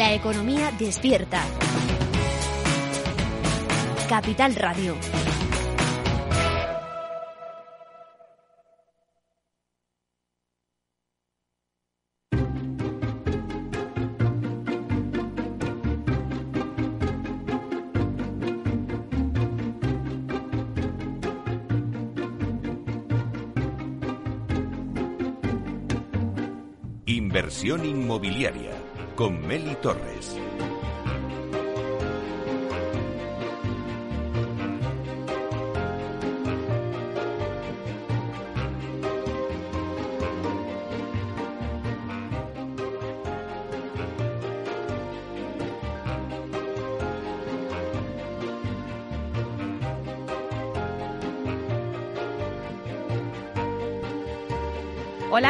La economía despierta. Capital Radio. Inversión inmobiliaria con Meli Torres.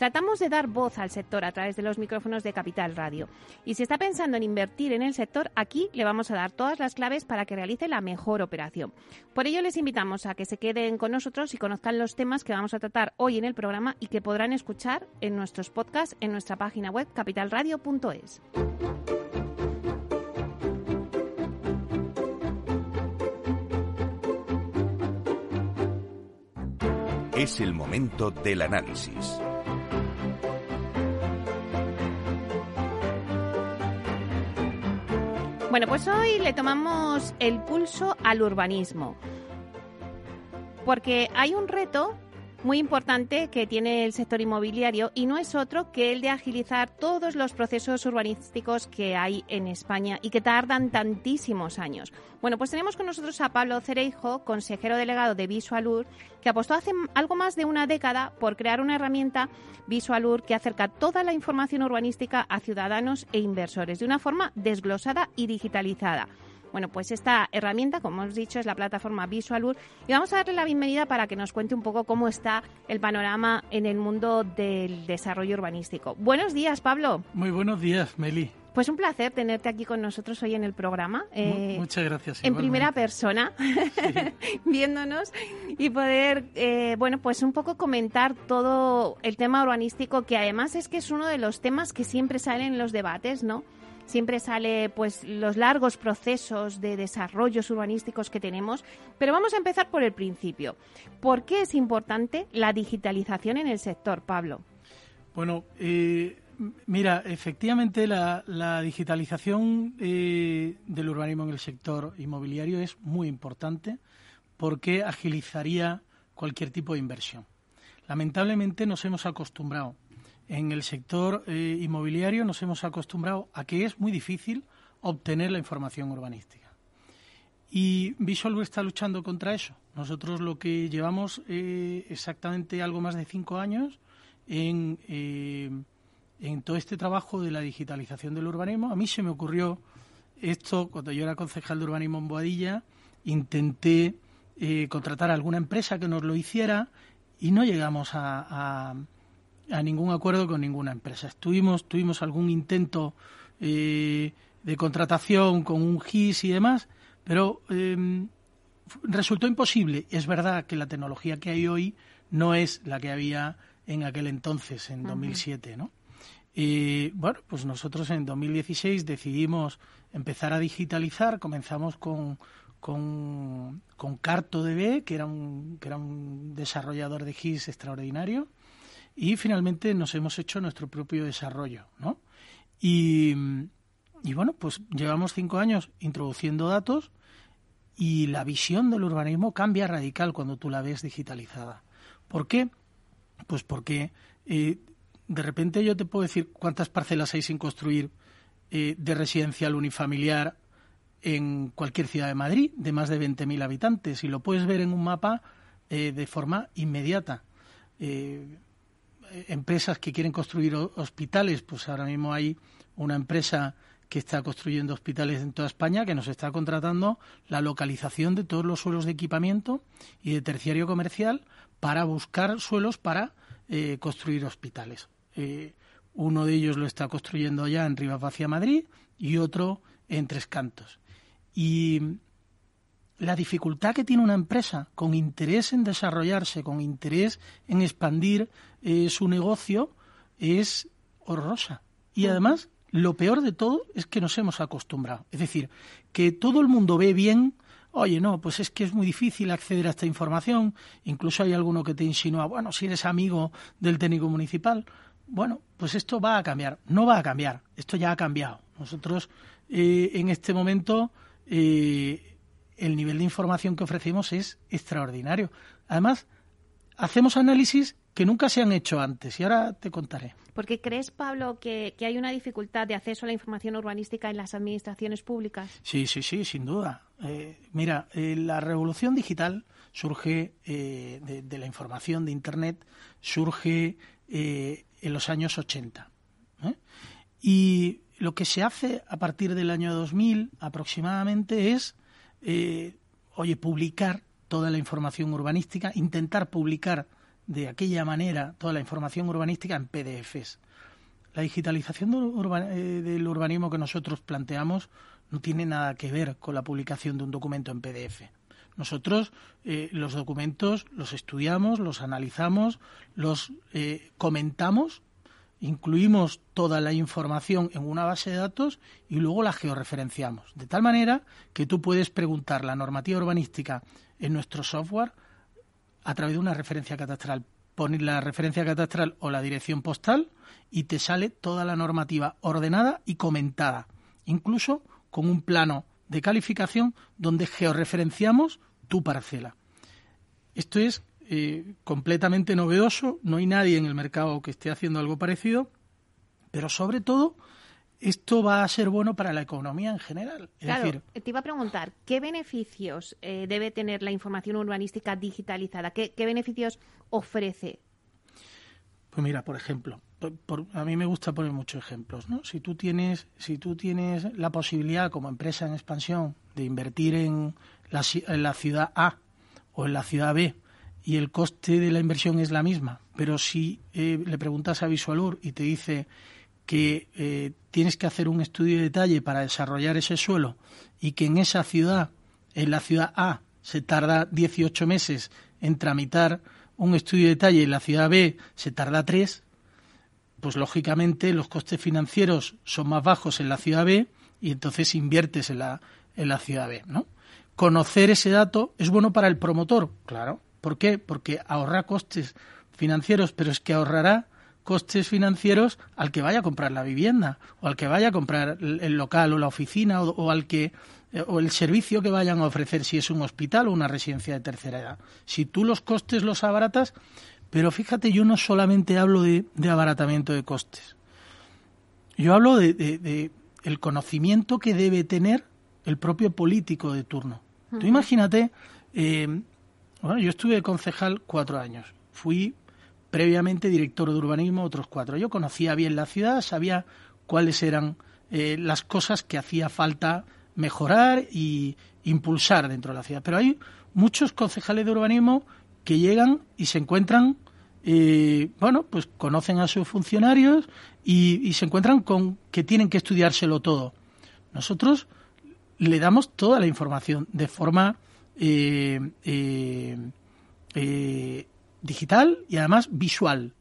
Tratamos de dar voz al sector a través de los micrófonos de Capital Radio. Y si está pensando en invertir en el sector, aquí le vamos a dar todas las claves para que realice la mejor operación. Por ello les invitamos a que se queden con nosotros y conozcan los temas que vamos a tratar hoy en el programa y que podrán escuchar en nuestros podcasts en nuestra página web capitalradio.es. Es el momento del análisis. Bueno, pues hoy le tomamos el pulso al urbanismo. Porque hay un reto muy importante que tiene el sector inmobiliario y no es otro que el de agilizar todos los procesos urbanísticos que hay en España y que tardan tantísimos años. Bueno, pues tenemos con nosotros a Pablo Cereijo, consejero delegado de Visualur, que apostó hace algo más de una década por crear una herramienta Visualur que acerca toda la información urbanística a ciudadanos e inversores de una forma desglosada y digitalizada. Bueno, pues esta herramienta, como hemos dicho, es la plataforma Visualur y vamos a darle la bienvenida para que nos cuente un poco cómo está el panorama en el mundo del desarrollo urbanístico. Buenos días, Pablo. Muy buenos días, Meli. Pues un placer tenerte aquí con nosotros hoy en el programa. Eh, Muchas gracias. En primera persona, viéndonos y poder, eh, bueno, pues un poco comentar todo el tema urbanístico, que además es que es uno de los temas que siempre salen en los debates, ¿no? Siempre sale pues los largos procesos de desarrollos urbanísticos que tenemos, pero vamos a empezar por el principio. ¿Por qué es importante la digitalización en el sector, Pablo? Bueno, eh, mira, efectivamente la, digitalización eh, del urbanismo en el sector inmobiliario es muy importante porque agilizaría cualquier tipo de inversión. Lamentablemente nos hemos acostumbrado en el sector eh, inmobiliario nos hemos acostumbrado a que es muy difícil obtener la información urbanística. Y Visual está luchando contra eso. Nosotros lo que llevamos eh, exactamente algo más de cinco años en, eh, en todo este trabajo de la digitalización del urbanismo. A mí se me ocurrió esto cuando yo era concejal de urbanismo en Boadilla. Intenté contratar a alguna empresa que nos lo hiciera y no llegamos a ningún acuerdo con ninguna empresa. Estuvimos, tuvimos algún intento eh, de contratación con un GIS y demás, pero em, resultó imposible. Es verdad que la tecnología que hay hoy no es la que había en aquel entonces, en 2007, ¿no? Y bueno, pues nosotros en 2016 decidimos empezar a digitalizar, comenzamos con, con, con CartoDB, que era, un, que era un desarrollador de GIS extraordinario, y finalmente nos hemos hecho nuestro propio desarrollo, ¿no? Y, bueno, pues llevamos cinco años introduciendo datos y la visión del urbanismo cambia radical cuando tú la ves digitalizada. ¿Por qué? Pues porque eh, de repente yo te puedo decir cuántas parcelas hay sin construir eh, de residencial unifamiliar en cualquier ciudad de Madrid de más de 20.000 habitantes y lo puedes ver en un mapa eh, de forma inmediata empresas que quieren construir hospitales, pues ahora mismo hay una empresa que está construyendo hospitales en toda España que nos está contratando la localización de todos los suelos de equipamiento y de terciario comercial para buscar suelos para eh, construir hospitales. Eh, uno de ellos lo está construyendo ya en Rivas Madrid y otro en Tres Cantos. Y la dificultad que tiene una empresa con interés en desarrollarse, con interés en expandir eh, su negocio, es horrorosa. Y además, lo peor de todo es que nos hemos acostumbrado. Es decir, que todo el mundo ve bien, oye, no, pues es que es muy difícil acceder a esta información. Incluso hay alguno que te insinúa, bueno, si eres amigo del técnico municipal, bueno, pues esto va a cambiar. No va a cambiar, esto ya ha cambiado. Nosotros eh, en este momento eh, el nivel de información que ofrecemos es extraordinario. Además, hacemos análisis que nunca se han hecho antes y ahora te contaré. ¿Por qué crees, Pablo, que, hay una dificultad de acceso a la información urbanística en las administraciones públicas? Sí, sí, sí, sin duda. Eh, mira, eh, la revolución digital surge eh, de, la información de Internet, surge en los años 80. Y lo que se hace a partir del año 2000 aproximadamente es eh, oye, publicar toda la información urbanística, intentar publicar de aquella manera toda la información urbanística en PDFs. La digitalización eh, del urbanismo que nosotros planteamos no tiene nada que ver con la publicación de un documento en PDF. Nosotros eh, los documentos los estudiamos, los analizamos, los comentamos incluimos toda la información en una base de datos y luego la georreferenciamos. De tal manera que tú puedes preguntar la normativa urbanística en nuestro software a través de una referencia catastral. Pones la referencia catastral o la dirección postal y te sale toda la normativa ordenada y comentada, incluso con un plano de calificación donde georreferenciamos tu parcela. Esto es eh, completamente novedoso, no hay nadie en el mercado que esté haciendo algo parecido, pero sobre todo esto va a ser bueno para la economía en general. claro, te iba a preguntar, ¿qué beneficios eh, debe tener la información urbanística digitalizada? ¿Qué, beneficios ofrece? Pues mira, por ejemplo, a mí me gusta poner muchos ejemplos, ¿no? Si tú tienes, si tú tienes la posibilidad como empresa en expansión de invertir en la, en la ciudad A o en la ciudad B y el coste de la inversión es la misma, pero si eh, le preguntas a Visualur y te dice que eh, tienes que hacer un estudio de detalle para desarrollar ese suelo y que en esa ciudad, en la ciudad A, se tarda 18 meses en tramitar un estudio de detalle y en la ciudad B se tarda 3, pues lógicamente los costes financieros son más bajos en la ciudad B y entonces inviertes en la, en la ciudad B, ¿no? Conocer ese dato es bueno para el promotor, claro, ¿Por qué? Porque ahorra costes financieros, pero es que ahorrará costes financieros al que vaya a comprar la vivienda o al que vaya a comprar el local o la oficina o, al que eh, o el servicio que vayan a ofrecer si es un hospital o una residencia de tercera edad. Si tú los costes los abaratas, pero fíjate, yo no solamente hablo de, abaratamiento de costes. Yo hablo de, el conocimiento que debe tener el propio político de turno. Tú imagínate eh, bueno, yo estuve concejal cuatro años. Fui previamente director de urbanismo otros cuatro. Yo conocía bien la ciudad, sabía cuáles eran eh, las cosas que hacía falta mejorar y impulsar dentro de la ciudad. Pero hay muchos concejales de urbanismo que llegan y se encuentran, eh, bueno, pues conocen a sus funcionarios y, y se encuentran con que tienen que estudiárselo todo. Nosotros le damos toda la información de forma eh, eh, eh, digital y además visual.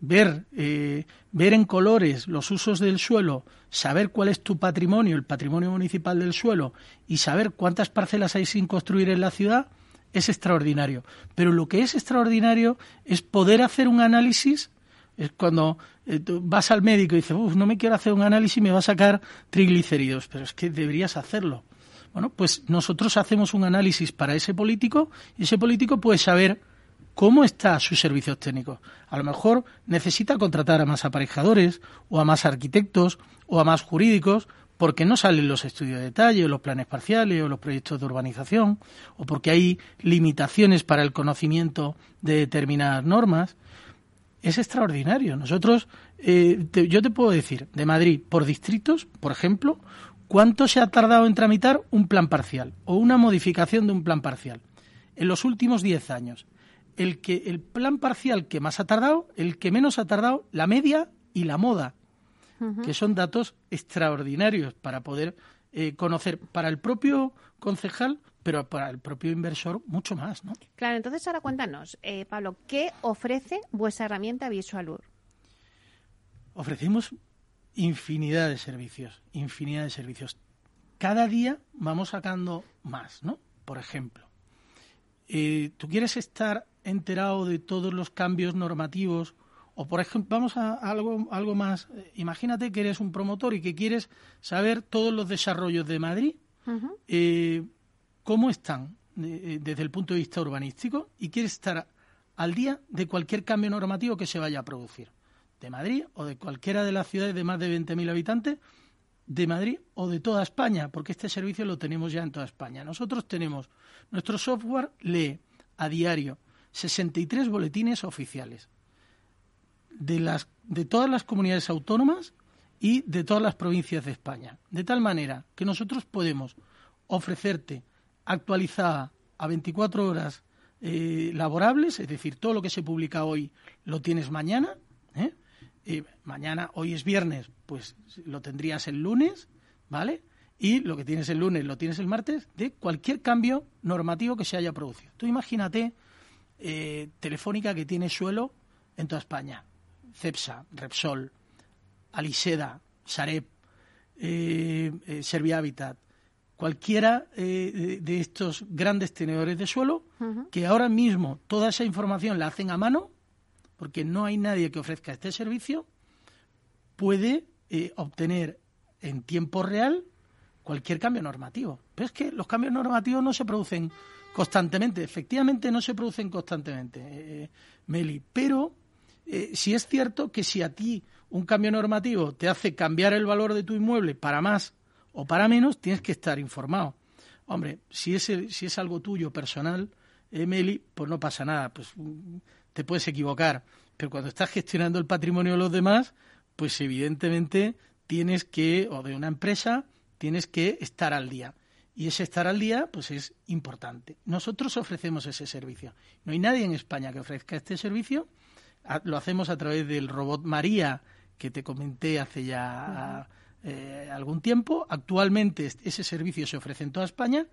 Ver, ver en colores los usos del suelo, saber cuál es tu patrimonio, el patrimonio municipal del suelo, y saber cuántas parcelas hay sin construir en la ciudad, es extraordinario. Pero lo que es extraordinario es poder hacer un análisis. Es cuando vas al médico y dices, no me quiero hacer un análisis, me va a sacar triglicéridos. Pero es que deberías hacerlo. Bueno, pues nosotros hacemos un análisis para ese político y ese político puede saber cómo está sus servicios técnicos. A lo mejor necesita contratar a más aparejadores o a más arquitectos o a más jurídicos porque no salen los estudios de detalle o los planes parciales o los proyectos de urbanización o porque hay limitaciones para el conocimiento de determinadas normas. Es extraordinario. Nosotros, eh, yo te puedo decir, de Madrid, por distritos, por ejemplo, ¿Cuánto se ha tardado en tramitar un plan parcial o una modificación de un plan parcial? En los últimos 10 años. El, que, el plan parcial que más ha tardado, el que menos ha tardado, la media y la moda. que son datos extraordinarios para poder eh, conocer para el propio concejal, pero para el propio inversor mucho más, ¿no? Claro, entonces ahora cuéntanos, eh, Pablo, ¿qué ofrece vuestra herramienta Visualur? Ofrecemos infinidad de servicios, infinidad de servicios. Cada día vamos sacando más, ¿no? Por ejemplo, eh, tú quieres estar enterado de todos los cambios normativos o por ejemplo, vamos a algo, algo más. Imagínate que eres un promotor y que quieres saber todos los desarrollos de Madrid, eh, cómo están eh, desde el punto de vista urbanístico y quieres estar al día de cualquier cambio normativo que se vaya a producir. De Madrid o de cualquiera de las ciudades de más de 20.000 habitantes, de Madrid o de toda España, porque este servicio lo tenemos ya en toda España. Nosotros tenemos, nuestro software lee a diario 63 boletines oficiales de, las, de todas las comunidades autónomas y de todas las provincias de España. De tal manera que nosotros podemos ofrecerte actualizada a 24 horas eh, laborables, es decir, todo lo que se publica hoy lo tienes mañana. ¿eh? Eh, mañana, hoy es viernes, pues lo tendrías el lunes, ¿vale? Y lo que tienes el lunes lo tienes el martes, de cualquier cambio normativo que se haya producido. Tú imagínate Telefónica que tiene suelo en toda España. Cepsa, Repsol, Aliseda, Sareb, eh, eh Servia Habitat, cualquiera eh, de estos grandes tenedores de suelo, que ahora mismo toda esa información la hacen a mano, porque no hay nadie que ofrezca este servicio, puede eh, obtener en tiempo real cualquier cambio normativo. Pero es que los cambios normativos no se producen constantemente, efectivamente no se producen constantemente, Meli, pero eh, si es cierto que si a ti un cambio normativo te hace cambiar el valor de tu inmueble para más o para menos, tienes que estar informado. Hombre, si es, si es algo tuyo personal, Emily, pues no pasa nada, pues mm, te puedes equivocar. Pero cuando estás gestionando el patrimonio de los demás, pues evidentemente tienes que, o de una empresa, tienes que estar al día. Y ese estar al día, pues es importante. Nosotros ofrecemos ese servicio. No hay nadie en España que ofrezca este servicio lo hacemos a través del robot María, que te comenté hace ya eh, algún tiempo. Actualmente ese servicio se ofrece en toda España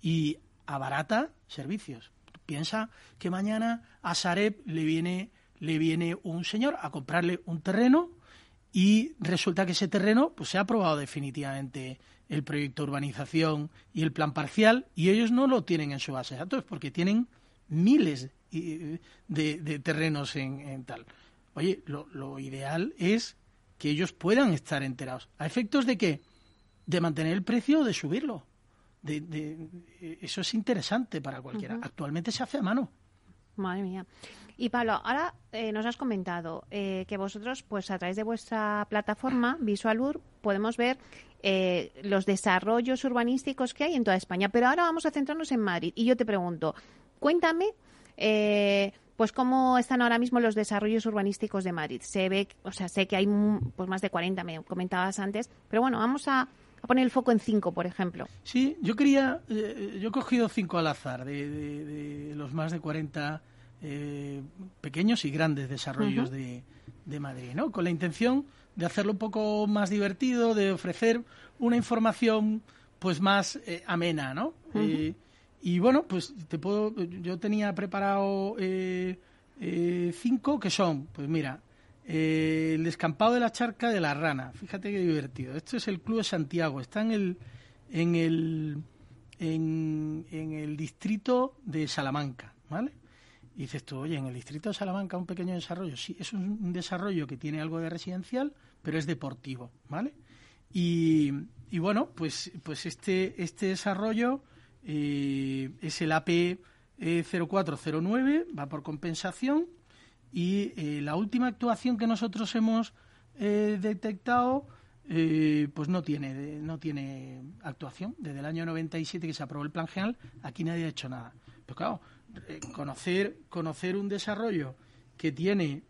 y abarata servicios. Piensa que mañana a Sareb le viene, le viene un señor a comprarle un terreno y resulta que ese terreno pues se ha aprobado definitivamente el proyecto de urbanización y el plan parcial y ellos no lo tienen en su base de datos porque tienen miles de, terrenos en, tal. Oye, lo, ideal es que ellos puedan estar enterados. ¿A efectos de qué? De mantener el precio o de subirlo. De, eso es interesante para cualquiera. Actualmente se hace a mano. Madre mía. Y Pablo, ahora eh, nos has comentado eh, que vosotros, pues a través de vuestra plataforma Visualur, podemos ver eh, los desarrollos urbanísticos que hay en toda España. Pero ahora vamos a centrarnos en Madrid. Y yo te pregunto, cuéntame eh, pues cómo están ahora mismo los desarrollos urbanísticos de Madrid. Se ve, o sea, sé que hay pues más de 40, me comentabas antes, pero bueno, vamos a, poner el foco en cinco, por ejemplo. Sí, yo quería, eh, yo he cogido cinco al azar de, los más de 40 eh, pequeños y grandes desarrollos de, Madrid, ¿no? Con la intención de hacerlo un poco más divertido, de ofrecer una información pues más amena, ¿no? Y bueno, pues te puedo, yo tenía preparado eh, eh, cinco que son, pues mira, eh, el descampado de la charca de la rana. Fíjate qué divertido. Esto es el Club de Santiago. Está en el, en el, en, el distrito de Salamanca, ¿vale? Y dices tú, oye, en el distrito de Salamanca un pequeño desarrollo. Sí, es un, desarrollo que tiene algo de residencial, pero es deportivo, ¿vale? Y, y bueno, pues, pues este, este desarrollo eh, es el AP 0409, va por compensación y eh, la última actuación que nosotros hemos eh, detectado pues no tiene no tiene actuación desde el año 97 que se aprobó el plan general aquí nadie ha hecho nada pero claro conocer conocer un desarrollo que tiene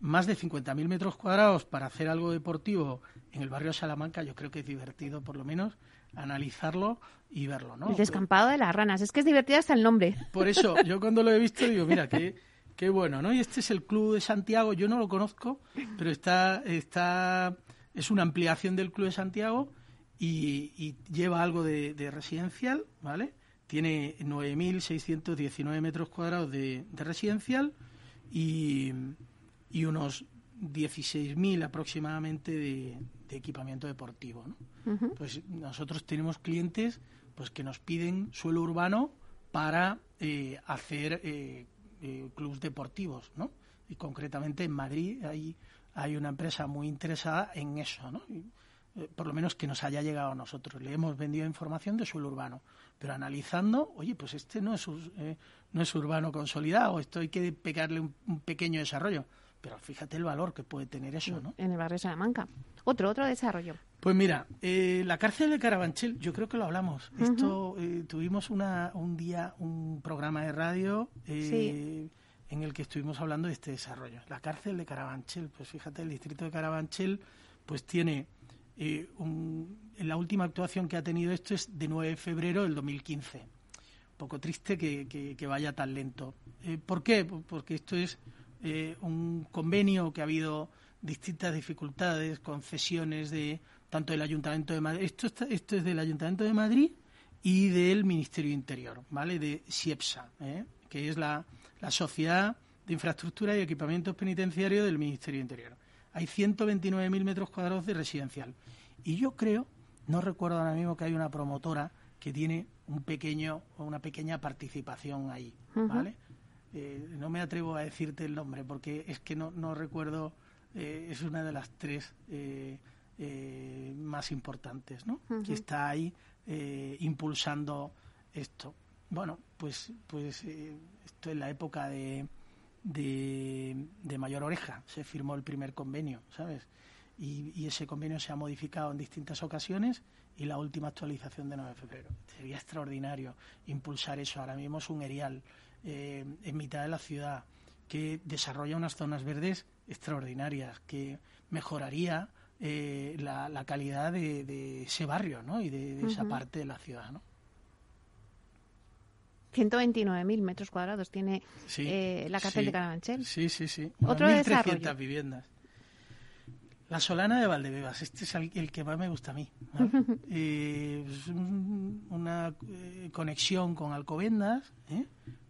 más de 50.000 metros cuadrados para hacer algo deportivo en el barrio de Salamanca yo creo que es divertido por lo menos analizarlo y verlo, ¿no? El descampado de las ranas, es que es divertido hasta el nombre. Por eso, yo cuando lo he visto digo, mira, qué, Qué bueno, ¿no? Y este es el Club de Santiago, yo no lo conozco, pero está, está es una ampliación del Club de Santiago y, lleva algo de, residencial, ¿vale? Tiene 9.619 metros cuadrados de, residencial y, y unos 16.000 aproximadamente de, equipamiento deportivo. ¿no? Pues nosotros tenemos clientes pues que nos piden suelo urbano para eh, hacer eh, eh, deportivos, ¿no? Y concretamente en Madrid hay, hay una empresa muy interesada en eso, ¿no? Eh, por lo menos que nos haya llegado a nosotros. Le hemos vendido información de suelo urbano, pero analizando, oye, pues este no es, no es urbano consolidado, esto hay que pegarle un pequeño desarrollo pero fíjate el valor que puede tener eso, ¿no? En el barrio de Salamanca. Otro, otro desarrollo. Pues mira, eh, la cárcel de Carabanchel, yo creo que lo hablamos. Esto eh, tuvimos una, un día un programa de radio eh, en el que estuvimos hablando de este desarrollo. La cárcel de Carabanchel, pues fíjate, el distrito de Carabanchel, pues tiene un, la última actuación que ha tenido esto es de 9 de febrero del 2015. Un poco triste que, que vaya tan lento. ¿Por qué? Porque esto es eh, un convenio que ha habido distintas dificultades, concesiones de tanto del Ayuntamiento de Madrid. Esto, esto es del Ayuntamiento de Madrid y del Ministerio Interior, ¿vale? De SIEPSA, ¿eh? que es la, la Sociedad de Infraestructura y Equipamientos Penitenciarios del Ministerio Interior. Hay 129.000 metros cuadrados de residencial. Y yo creo, no recuerdo ahora mismo que hay una promotora que tiene un pequeño una pequeña participación ahí, ¿vale? Eh, no me atrevo a decirte el nombre porque es que no, no recuerdo, eh, es una de las tres eh, más importantes, ¿no? Que está ahí impulsando esto. Bueno, pues, pues esto es la época de, de, Mayor Oreja, se firmó el primer convenio, ¿sabes? Y, y, ese convenio se ha modificado en distintas ocasiones y la última actualización de 9 de febrero. Sería extraordinario impulsar eso. Ahora mismo es un erial eh, en mitad de la ciudad, que desarrolla unas zonas verdes extraordinarias, que mejoraría eh, la, calidad de, ese barrio ¿no? y de, esa parte de la ciudad. ¿no? 129.000 metros cuadrados tiene eh, la cárcel de Carabanchel. Sí, sí, sí. Otro 1.300 viviendas. La Solana de Valdebebas, este es el, que más me gusta a mí. es una conexión con Alcobendas,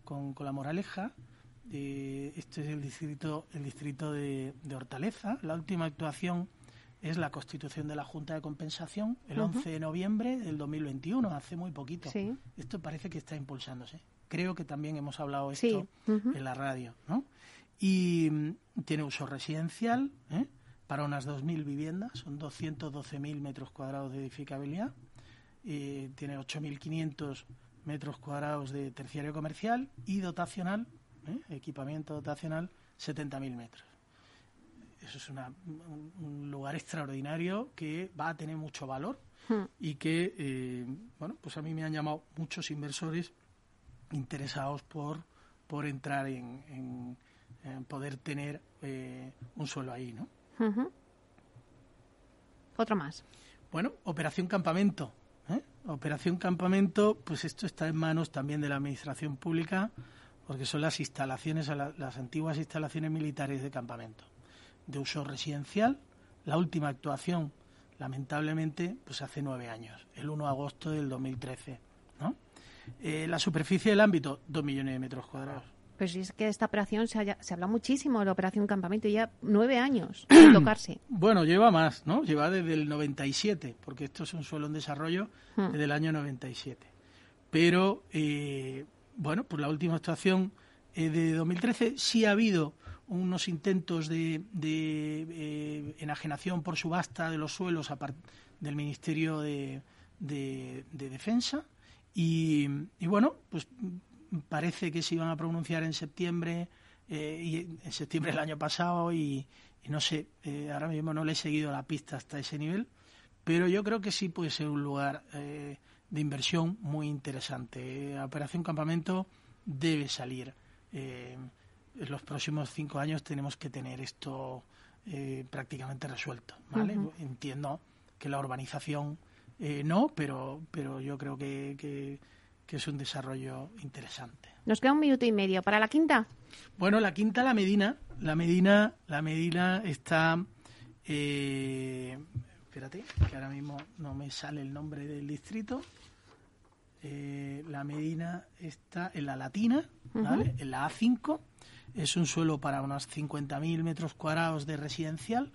¿eh? con, la Moraleja. este es el distrito, el distrito de, Hortaleza. La última actuación es la constitución de la Junta de Compensación el 11 de noviembre del 2021, hace muy poquito. Esto parece que está impulsándose. Creo que también hemos hablado esto en la radio, ¿no? Y mm, tiene uso residencial ¿eh? para unas 2.000 viviendas, son 212.000 metros cuadrados de edificabilidad. Eh, tiene 8.500 metros cuadrados de terciario comercial y dotacional, ¿eh? equipamiento dotacional, 70.000 metros. Eso es un, lugar extraordinario que va a tener mucho valor hmm. y que, eh, bueno, pues a mí me han llamado muchos inversores interesados por, por entrar en, poder tener eh, un suelo ahí, ¿no? Otro más. Bueno, Operación Campamento. Operación Campamento, pues esto está en manos también de la Administración Pública, porque son las instalaciones, las antiguas instalaciones militares de campamento, de uso residencial. La última actuación, lamentablemente, pues hace nueve años, el 1 de agosto del 2013. ¿no? Eh, la superficie del ámbito, dos millones de metros cuadrados. Pues es que de esta operación se, se habla muchísimo de la operación Campamento, ya nueve años sin tocarse. Bueno, lleva más, ¿no? Lleva desde el 97, porque esto es un suelo en desarrollo hmm. desde el año 97. Pero, eh, bueno, pues la última actuación eh, de 2013 sí ha habido unos intentos de, eh, enajenación por subasta de los suelos del Ministerio de, Defensa. Y, y, bueno, pues parece que se iban a pronunciar en septiembre, eh, y en septiembre del año pasado, y, no sé, eh, ahora mismo no le he seguido la pista hasta ese nivel, pero yo creo que sí puede ser un lugar eh, de inversión muy interesante. La Operación Campamento debe salir. en los próximos cinco años tenemos que tener esto prácticamente resuelto. ¿vale? Entiendo que la urbanización no, pero, pero yo creo que que es un desarrollo interesante. Nos queda un minuto y medio. ¿Para la quinta? Bueno, la quinta, la Medina. La Medina, la Medina está... Eh, espérate, que ahora mismo no me sale el nombre del distrito. Eh, la Medina está en la Latina, ¿vale? en la A5. Es un suelo para unos 50.000 metros cuadrados de residencial,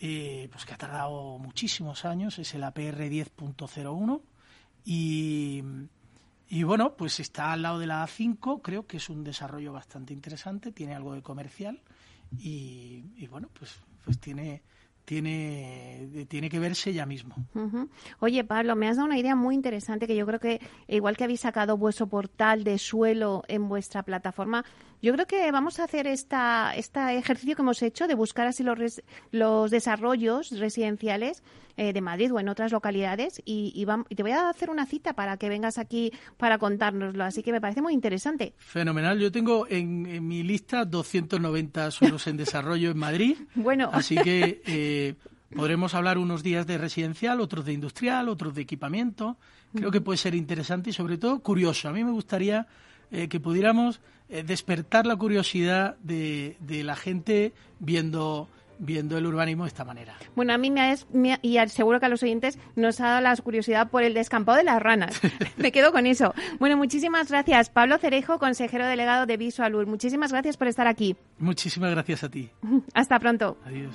eh, pues que ha tardado muchísimos años. Es el APR 10.01 y y bueno, pues está al lado de la A5, creo que es un desarrollo bastante interesante, tiene algo de comercial y, bueno, pues, pues tiene, tiene, tiene que verse ya mismo. Oye, Pablo, me has dado una idea muy interesante que yo creo que, igual que habéis sacado vuestro portal de suelo en vuestra plataforma, yo creo que vamos a hacer esta, este ejercicio que hemos hecho de buscar así los, los desarrollos residenciales eh, de Madrid o en otras localidades y, te voy a hacer una cita para que vengas aquí para contárnoslo. Así que me parece muy interesante. Fenomenal. Yo tengo en, mi lista 290 suelos en desarrollo en Madrid. Bueno. Así que eh, podremos hablar unos días de residencial, otros de industrial, otros de equipamiento. Creo que puede ser interesante y sobre todo curioso. A mí me gustaría eh, que pudiéramos despertar la curiosidad de, de la gente viendo viendo el urbanismo de esta manera. Bueno, a mí me, ha, y seguro que a los oyentes nos ha dado la curiosidad por el descampado de las ranas. me quedo con eso. Bueno, muchísimas gracias. Pablo Cerejo, consejero delegado de Visualur. Muchísimas gracias por estar aquí. Muchísimas gracias a ti. Hasta pronto. Adiós.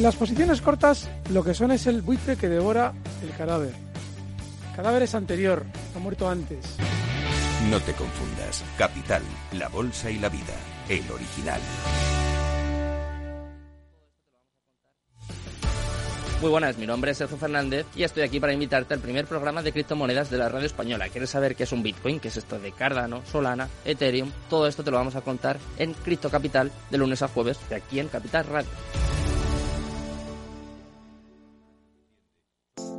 Las posiciones cortas lo que son es el buitre que devora el cadáver. El cadáver es anterior, ha muerto antes. No te confundas. Capital, la bolsa y la vida. El original. Muy buenas, mi nombre es Sergio Fernández y estoy aquí para invitarte al primer programa de criptomonedas de la radio española. ¿Quieres saber qué es un Bitcoin? ¿Qué es esto de Cardano, Solana, Ethereum? Todo esto te lo vamos a contar en Cripto Capital de lunes a jueves de aquí en Capital Radio.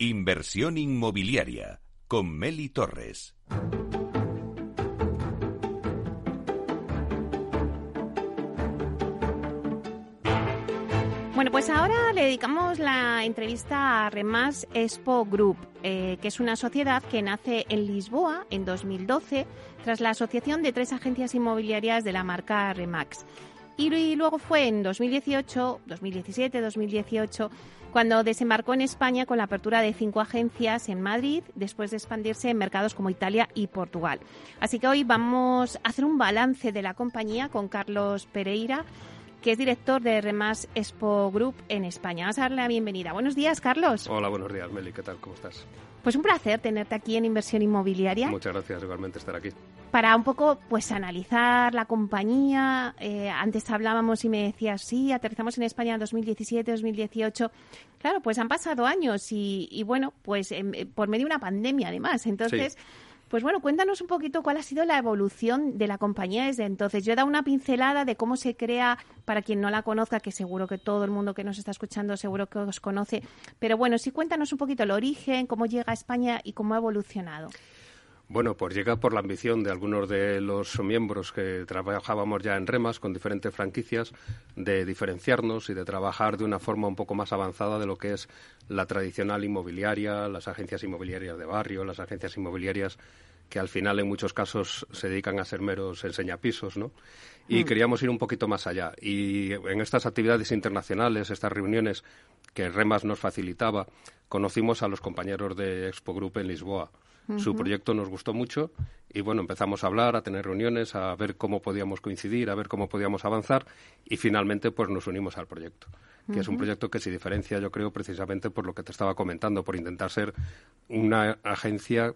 Inversión inmobiliaria con Meli Torres. Bueno, pues ahora le dedicamos la entrevista a Remas Expo Group, eh, que es una sociedad que nace en Lisboa en 2012 tras la asociación de tres agencias inmobiliarias de la marca Remax. Y luego fue en 2018, 2017, 2018, cuando desembarcó en España con la apertura de cinco agencias en Madrid, después de expandirse en mercados como Italia y Portugal. Así que hoy vamos a hacer un balance de la compañía con Carlos Pereira que es director de Remas Expo Group en España. Vamos a darle la bienvenida. Buenos días, Carlos. Hola, buenos días, Meli. ¿Qué tal? ¿Cómo estás? Pues un placer tenerte aquí en Inversión Inmobiliaria. Muchas gracias, igualmente, estar aquí. Para un poco, pues, analizar la compañía. Eh, antes hablábamos y me decías, sí, aterrizamos en España en 2017, 2018. Claro, pues han pasado años y, bueno, pues em, por medio de una pandemia, además. Entonces... Pues bueno, cuéntanos un poquito cuál ha sido la evolución de la compañía desde entonces. Yo he dado una pincelada de cómo se crea, para quien no la conozca, que seguro que todo el mundo que nos está escuchando seguro que os conoce. Pero bueno, sí cuéntanos un poquito el origen, cómo llega a España y cómo ha evolucionado. Bueno, pues llega por la ambición de algunos de los miembros que trabajábamos ya en Remas con diferentes franquicias de diferenciarnos y de trabajar de una forma un poco más avanzada de lo que es la tradicional inmobiliaria, las agencias inmobiliarias de barrio, las agencias inmobiliarias que al final en muchos casos se dedican a ser meros enseñapisos, ¿no? Y mm. queríamos ir un poquito más allá. Y en estas actividades internacionales, estas reuniones que Remas nos facilitaba, conocimos a los compañeros de Expo Group en Lisboa su proyecto nos gustó mucho y bueno, empezamos a hablar, a tener reuniones, a ver cómo podíamos coincidir, a ver cómo podíamos avanzar y finalmente pues nos unimos al proyecto, que es un proyecto que se diferencia yo creo precisamente por lo que te estaba comentando, por intentar ser una agencia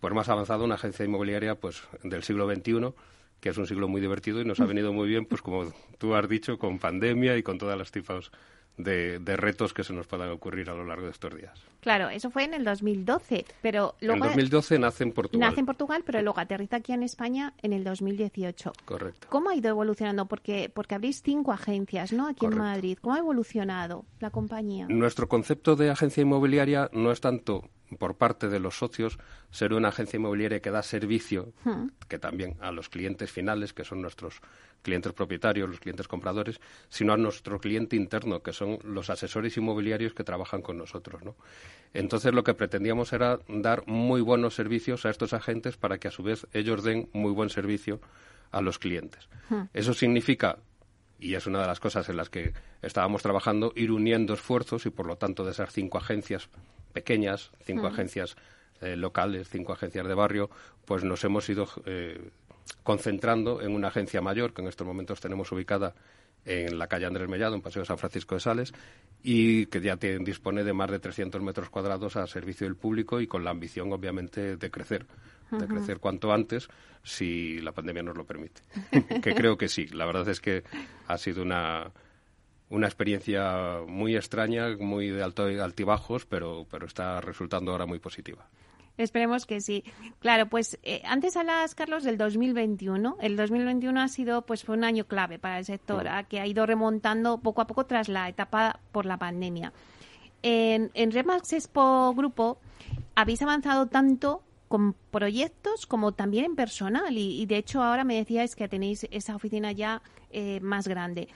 pues más avanzada, una agencia inmobiliaria pues del siglo XXI que es un siglo muy divertido y nos ha venido muy bien, pues como tú has dicho, con pandemia y con todas las tipos de, retos que se nos puedan ocurrir a lo largo de estos días. Claro, eso fue en el 2012, pero luego... En 2012 nace en Portugal. Nace en Portugal, pero luego aterriza aquí en España en el 2018. Correcto. ¿Cómo ha ido evolucionando? Porque, porque abrís cinco agencias, ¿no? Aquí en Madrid. ¿Cómo ha evolucionado la compañía? Nuestro concepto de agencia inmobiliaria no es tanto por parte de los socios ser una agencia inmobiliaria que da servicio, hmm. que también a los clientes finales, que son nuestros clientes propietarios, los clientes compradores, sino a nuestro cliente interno, que son los asesores inmobiliarios que trabajan con nosotros. ¿no? Entonces lo que pretendíamos era dar muy buenos servicios a estos agentes para que a su vez ellos den muy buen servicio a los clientes. Hmm. Eso significa y es una de las cosas en las que estábamos trabajando, ir uniendo esfuerzos y por lo tanto de esas cinco agencias pequeñas, cinco agencias eh, locales, cinco agencias de barrio, pues nos hemos ido eh, concentrando en una agencia mayor que en estos momentos tenemos ubicada en la calle Andrés Mellado, en Paseo San Francisco de Sales, y que ya dispone de más de 300 metros cuadrados a servicio del público y con la ambición, obviamente, de crecer, de crecer cuanto antes, si la pandemia nos lo permite. que creo que sí. La verdad es que ha sido una, una experiencia muy extraña, muy de alto, altibajos, pero, pero está resultando ahora muy positiva. Esperemos que sí. Claro, pues eh, antes hablas, Carlos, del 2021. El 2021 ha sido, pues, fue un año clave para el sector, que ha ido remontando poco a poco tras la etapa por la pandemia. En, en Remax Expo Grupo habéis avanzado tanto con proyectos como también en personal y, de hecho ahora me decíais que tenéis esa oficina ya eh, más grande.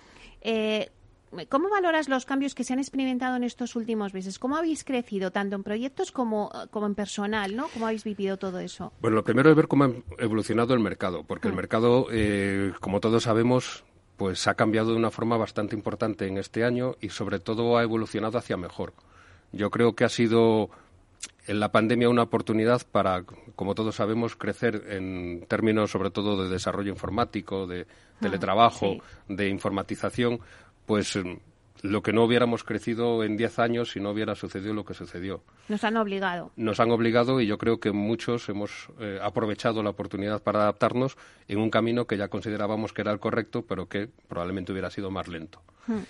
Eh, ¿Cómo valoras los cambios que se han experimentado en estos últimos meses? ¿Cómo habéis crecido tanto en proyectos como, como en personal? ¿no? ¿Cómo habéis vivido todo eso? Bueno, lo primero es ver cómo ha evolucionado el mercado, porque el mm. mercado, eh, como todos sabemos, pues ha cambiado de una forma bastante importante en este año y sobre todo ha evolucionado hacia mejor. Yo creo que ha sido en la pandemia una oportunidad para, como todos sabemos, crecer en términos sobre todo de desarrollo informático, de ah, teletrabajo, de informatización, pues em, lo que no hubiéramos crecido en 10 años si no hubiera sucedido lo que sucedió. Nos han obligado. Nos han obligado y yo creo que muchos hemos eh, aprovechado la oportunidad para adaptarnos en un camino que ya considerábamos que era el correcto, pero que probablemente hubiera sido más lento. Hmm.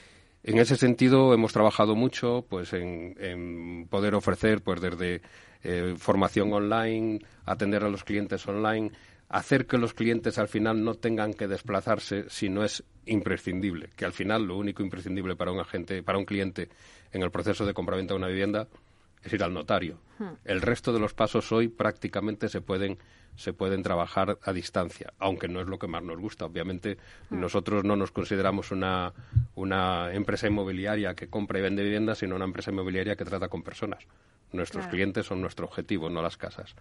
En ese sentido hemos trabajado mucho pues en, poder ofrecer pues desde eh, formación online, atender a los clientes online, hacer que los clientes al final no tengan que desplazarse si no es imprescindible, que al final lo único imprescindible para un agente, para un cliente en el proceso de compraventa de una vivienda es ir al notario. Hmm. El resto de los pasos hoy prácticamente se pueden se pueden trabajar a distancia, aunque no es lo que más nos gusta. Obviamente, Hmm. nosotros no nos consideramos una, una empresa inmobiliaria que compra y vende viviendas, sino una empresa inmobiliaria que trata con personas. Nuestros Claro. clientes son nuestro objetivo, no las casas.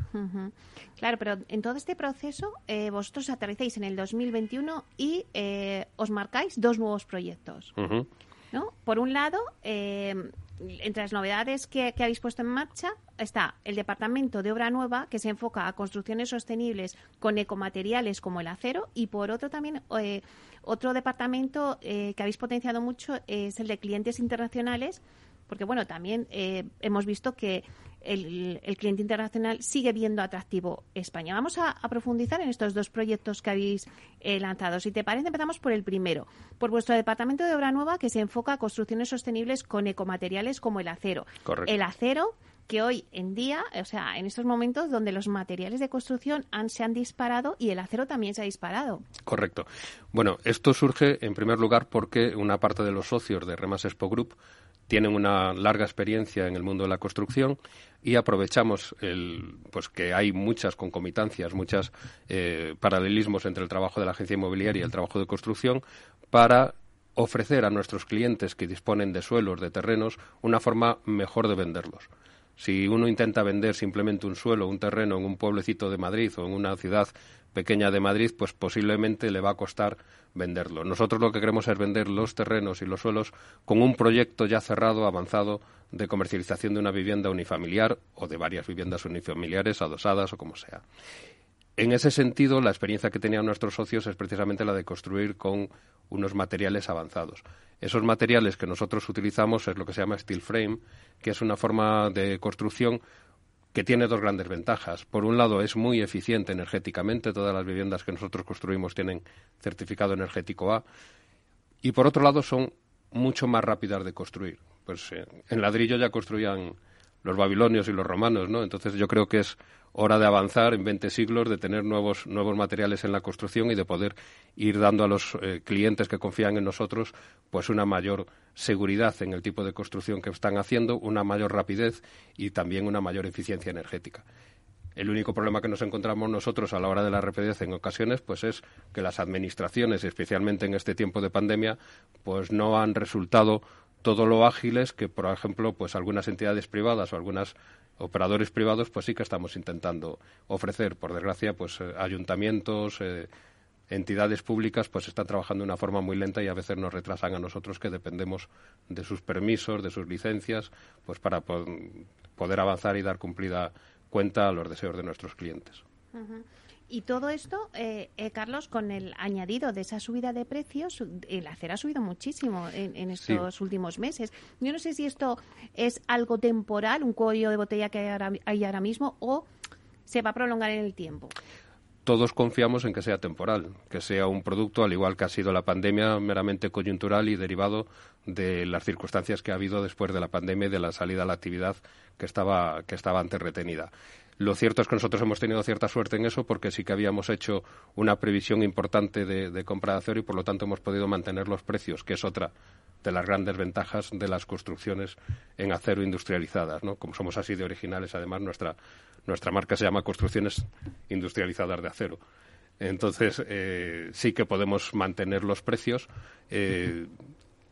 Claro, pero en todo este proceso eh, vosotros aterrizáis en el 2021 y eh, os marcáis dos nuevos proyectos. ¿no? Por un lado, eh, entre las novedades que, que habéis puesto en marcha está el Departamento de Obra Nueva, que se enfoca a construcciones sostenibles con ecomateriales como el acero, y por otro también eh, otro departamento eh, que habéis potenciado mucho es el de clientes internacionales, porque bueno, también eh, hemos visto que el, el cliente internacional sigue viendo atractivo España. Vamos a, a profundizar en estos dos proyectos que habéis eh, lanzado. Si te parece, empezamos por el primero, por vuestro departamento de obra nueva que se enfoca a construcciones sostenibles con ecomateriales como el acero. Correcto. El acero que hoy en día, o sea, en estos momentos donde los materiales de construcción han, se han disparado y el acero también se ha disparado. Correcto. Bueno, esto surge en primer lugar porque una parte de los socios de Remas Expo Group tienen una larga experiencia en el mundo de la construcción y aprovechamos el, pues que hay muchas concomitancias, muchos paralelismos entre el trabajo de la agencia inmobiliaria y el trabajo de construcción para ofrecer a nuestros clientes que disponen de suelos, de terrenos, una forma mejor de venderlos. Si uno intenta vender simplemente un suelo, un terreno en un pueblecito de Madrid o en una ciudad pequeña de Madrid, pues posiblemente le va a costar venderlo. Nosotros lo que queremos es vender los terrenos y los suelos con un proyecto ya cerrado, avanzado, de comercialización de una vivienda unifamiliar o de varias viviendas unifamiliares, adosadas o como sea. En ese sentido, la experiencia que tenían nuestros socios es precisamente la de construir con unos materiales avanzados. Esos materiales que nosotros utilizamos es lo que se llama steel frame, que es una forma de construcción que tiene dos grandes ventajas. Por un lado, es muy eficiente energéticamente. Todas las viviendas que nosotros construimos tienen certificado energético A. Y por otro lado, son mucho más rápidas de construir. Pues eh, en ladrillo ya construían los babilonios y los romanos, ¿no? Entonces yo creo que es hora de avanzar en 20 siglos, de tener nuevos, nuevos materiales en la construcción y de poder ir dando a los eh, clientes que confían en nosotros pues una mayor seguridad en el tipo de construcción que están haciendo, una mayor rapidez y también una mayor eficiencia energética. El único problema que nos encontramos nosotros a la hora de la rapidez en ocasiones pues es que las administraciones, especialmente en este tiempo de pandemia, pues no han resultado todo lo ágiles que, por ejemplo, pues algunas entidades privadas o algunos operadores privados, pues sí que estamos intentando ofrecer. Por desgracia, pues eh, ayuntamientos, eh, entidades públicas, pues están trabajando de una forma muy lenta y a veces nos retrasan a nosotros que dependemos de sus permisos, de sus licencias, pues para po poder avanzar y dar cumplida cuenta a los deseos de nuestros clientes. Y todo esto, eh, eh, Carlos, con el añadido de esa subida de precios, el acero ha subido muchísimo en, en estos sí. últimos meses. Yo no sé si esto es algo temporal, un cuello de botella que hay ahora, hay ahora mismo, o se va a prolongar en el tiempo. Todos confiamos en que sea temporal, que sea un producto, al igual que ha sido la pandemia, meramente coyuntural y derivado de las circunstancias que ha habido después de la pandemia y de la salida a la actividad que estaba, que estaba antes retenida. Lo cierto es que nosotros hemos tenido cierta suerte en eso porque sí que habíamos hecho una previsión importante de, compra de acero y por lo tanto hemos podido mantener los precios, que es otra de las grandes ventajas de las construcciones en acero industrializadas. ¿no? Como somos así de originales, además nuestra, nuestra marca se llama Construcciones Industrializadas de Acero. Entonces, eh, sí que podemos mantener los precios. Eh,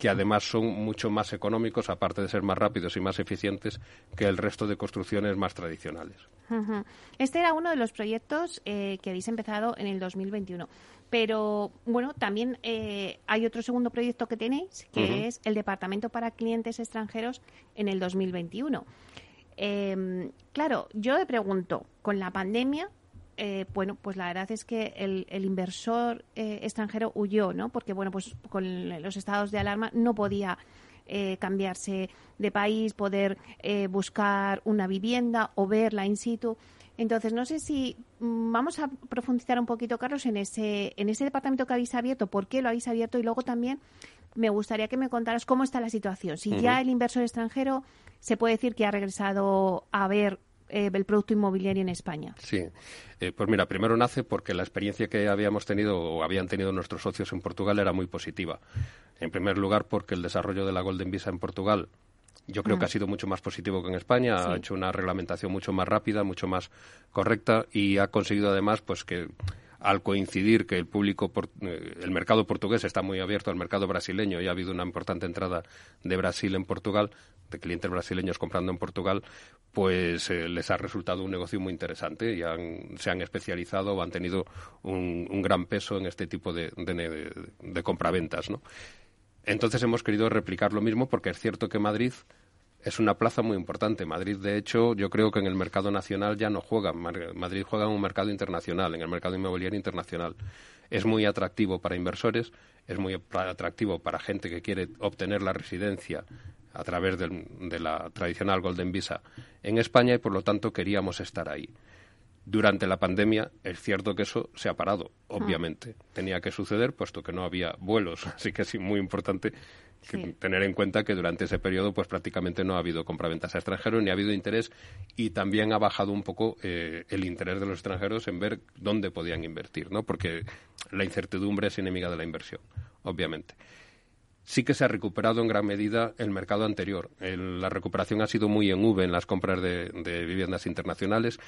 que además son mucho más económicos, aparte de ser más rápidos y más eficientes que el resto de construcciones más tradicionales. Uh -huh. Este era uno de los proyectos eh, que habéis empezado en el 2021. Pero, bueno, también eh, hay otro segundo proyecto que tenéis, que uh -huh. es el Departamento para Clientes Extranjeros en el 2021. Eh, claro, yo me pregunto, con la pandemia, eh, bueno, pues la verdad es que el, el inversor eh, extranjero huyó, ¿no? Porque, bueno, pues con los estados de alarma no podía eh, cambiarse de país, poder buscar una vivienda o verla in situ. Entonces, no sé si mm, vamos a profundizar un poquito, Carlos, en ese, en ese departamento que habéis abierto, por qué lo habéis abierto y luego también me gustaría que me contaras cómo está la situación. Si uh -huh. ya el inversor extranjero se puede decir que ha regresado a ver eh, el producto inmobiliario en España? Sí, eh, pues mira, primero nace porque la experiencia que habíamos tenido o habían tenido nuestros socios en Portugal era muy positiva. En primer lugar, porque el desarrollo de la Golden Visa en Portugal Yo creo que ha sido mucho más positivo que en España, ha hecho una reglamentación mucho más rápida, mucho más correcta y ha conseguido además pues que al coincidir que el público, eh, el mercado portugués está muy abierto al mercado brasileño y ha habido una importante entrada de Brasil en Portugal, de clientes brasileños comprando en Portugal, pues eh, les ha resultado un negocio muy interesante y han- se han especializado o han tenido un, un gran peso en este tipo de- de compraventas, ¿no? Entonces hemos querido replicar lo mismo porque es cierto que Madrid es una plaza muy importante. Madrid, de hecho, yo creo que en el mercado nacional ya no juega. Madrid juega en un mercado internacional, en el mercado inmobiliario internacional. Es muy atractivo para inversores, es muy atractivo para gente que quiere obtener la residencia a través del- de la tradicional Golden Visa en España y, por lo tanto, queríamos estar ahí. Durante la pandemia es cierto que eso se ha parado, obviamente. Tenía que suceder puesto que no había vuelos, así que es muy importante que tener en cuenta que durante ese periodo pues prácticamente no ha habido compraventas a extranjeros ni ha habido interés y también ha bajado un poco eh, el interés de los extranjeros en ver dónde podían invertir, ¿no? Porque la incertidumbre es enemiga de la inversión, obviamente sí que se ha recuperado en gran medida el mercado anterior. El- la recuperación ha sido muy en V en las compras de, de viviendas internacionales,